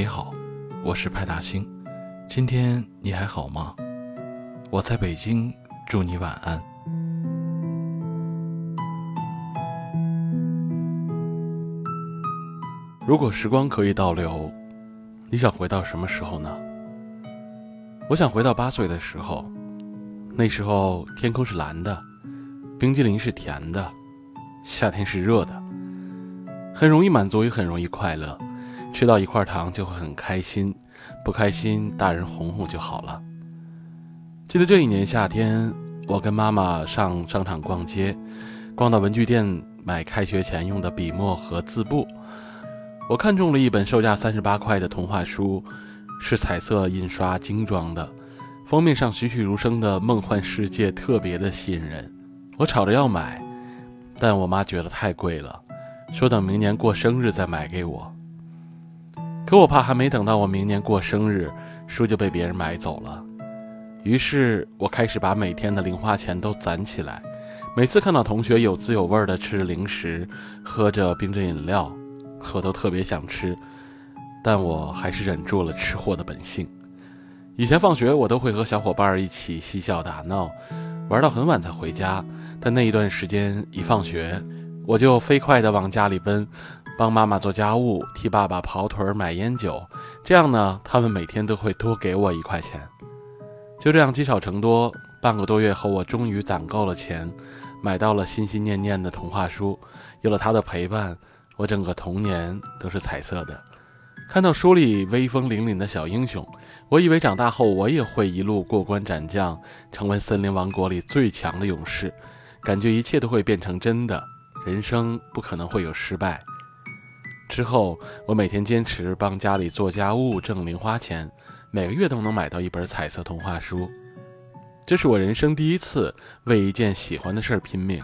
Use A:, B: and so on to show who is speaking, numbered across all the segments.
A: 你好，我是派大星。今天你还好吗？我在北京，祝你晚安。如果时光可以倒流，你想回到什么时候呢？我想回到八岁的时候，那时候天空是蓝的，冰激凌是甜的，夏天是热的，很容易满足，也很容易快乐。吃到一块糖就会很开心，不开心大人哄哄就好了。记得这一年夏天，我跟妈妈上商场逛街，逛到文具店买开学前用的笔墨和字布。我看中了一本售价三十八块的童话书，是彩色印刷精装的，封面上栩栩如生的梦幻世界特别的吸引人。我吵着要买，但我妈觉得太贵了，说等明年过生日再买给我。可我怕还没等到我明年过生日，书就被别人买走了。于是我开始把每天的零花钱都攒起来，每次看到同学有滋有味的吃着零食，喝着冰镇饮料，我都特别想吃，但我还是忍住了吃货的本性。以前放学我都会和小伙伴一起嬉笑打闹，玩到很晚才回家。但那一段时间一放学，我就飞快地往家里奔。帮妈妈做家务，替爸爸跑腿儿买烟酒，这样呢，他们每天都会多给我一块钱。就这样积少成多，半个多月后，我终于攒够了钱，买到了心心念念的童话书。有了他的陪伴，我整个童年都是彩色的。看到书里威风凛凛的小英雄，我以为长大后我也会一路过关斩将，成为森林王国里最强的勇士，感觉一切都会变成真的，人生不可能会有失败。之后，我每天坚持帮家里做家务挣零花钱，每个月都能买到一本彩色童话书。这是我人生第一次为一件喜欢的事儿拼命。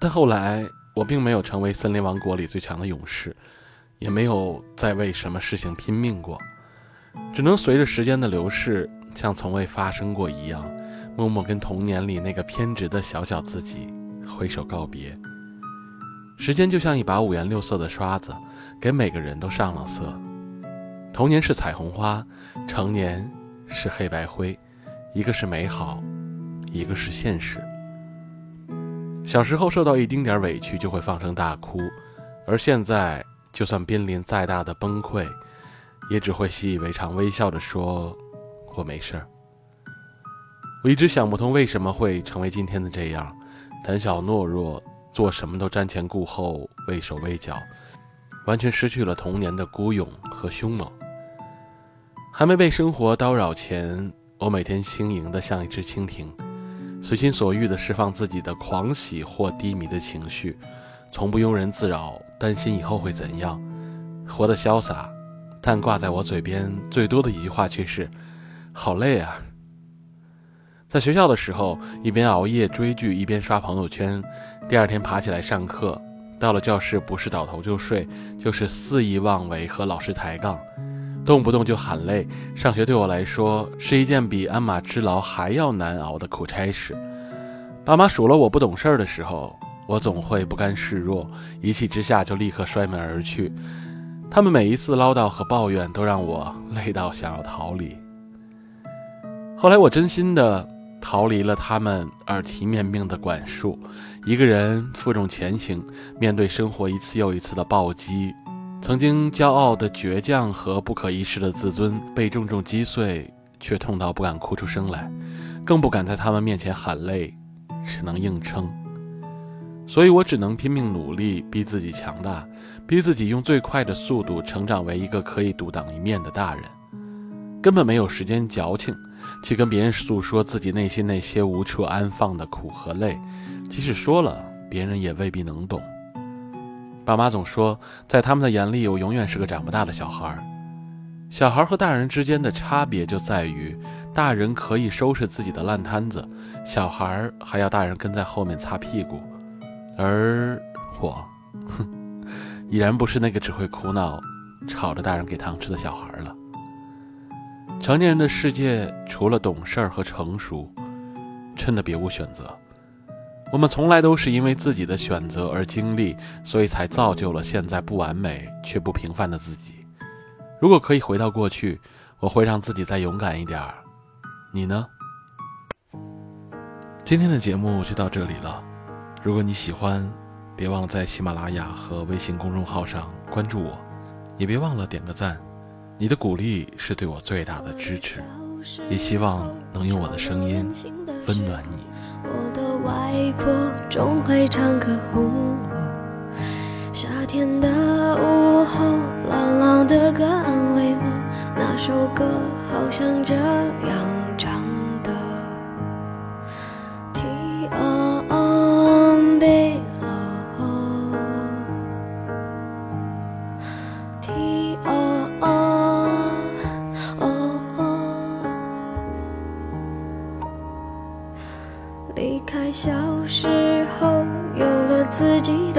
A: 但后来，我并没有成为森林王国里最强的勇士，也没有再为什么事情拼命过，只能随着时间的流逝，像从未发生过一样，默默跟童年里那个偏执的小小自己挥手告别。时间就像一把五颜六色的刷子，给每个人都上了色。童年是彩虹花，成年是黑白灰，一个是美好，一个是现实。小时候受到一丁点委屈就会放声大哭，而现在就算濒临再大的崩溃，也只会习以为常，微笑着说：“我没事儿。”我一直想不通为什么会成为今天的这样，胆小懦弱。做什么都瞻前顾后、畏手畏脚，完全失去了童年的孤勇和凶猛。还没被生活叨扰前，我每天轻盈的像一只蜻蜓，随心所欲的释放自己的狂喜或低迷的情绪，从不庸人自扰，担心以后会怎样，活得潇洒。但挂在我嘴边最多的一句话却是：“好累啊。”在学校的时候，一边熬夜追剧，一边刷朋友圈。第二天爬起来上课，到了教室不是倒头就睡，就是肆意妄为和老师抬杠，动不动就喊累。上学对我来说是一件比鞍马之劳还要难熬的苦差事。爸妈数落我不懂事儿的时候，我总会不甘示弱，一气之下就立刻摔门而去。他们每一次唠叨和抱怨，都让我累到想要逃离。后来我真心的。逃离了他们耳提面命的管束，一个人负重前行，面对生活一次又一次的暴击，曾经骄傲的倔强和不可一世的自尊被重重击碎，却痛到不敢哭出声来，更不敢在他们面前喊累，只能硬撑。所以我只能拼命努力，逼自己强大，逼自己用最快的速度成长为一个可以独当一面的大人，根本没有时间矫情。去跟别人诉说自己内心那些无处安放的苦和累，即使说了，别人也未必能懂。爸妈总说，在他们的眼里，我永远是个长不大的小孩。小孩和大人之间的差别就在于，大人可以收拾自己的烂摊子，小孩还要大人跟在后面擦屁股。而我，哼，已然不是那个只会哭闹、吵着大人给糖吃的小孩了。成年人的世界，除了懂事儿和成熟，真的别无选择。我们从来都是因为自己的选择而经历，所以才造就了现在不完美却不平凡的自己。如果可以回到过去，我会让自己再勇敢一点儿。你呢？今天的节目就到这里了。如果你喜欢，别忘了在喜马拉雅和微信公众号上关注我，也别忘了点个赞。你的鼓励是对我最大的支持，也希望能用我的声音温暖你。
B: 我的外婆总会唱歌哄我，夏天的午后，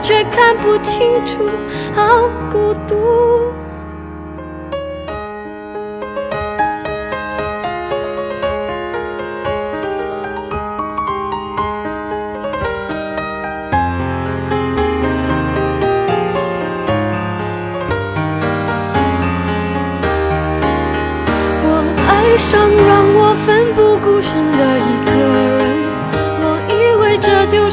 B: 却看不清楚，好孤独。我爱上让我奋不。顾身的一个人，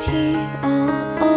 B: 题哦哦。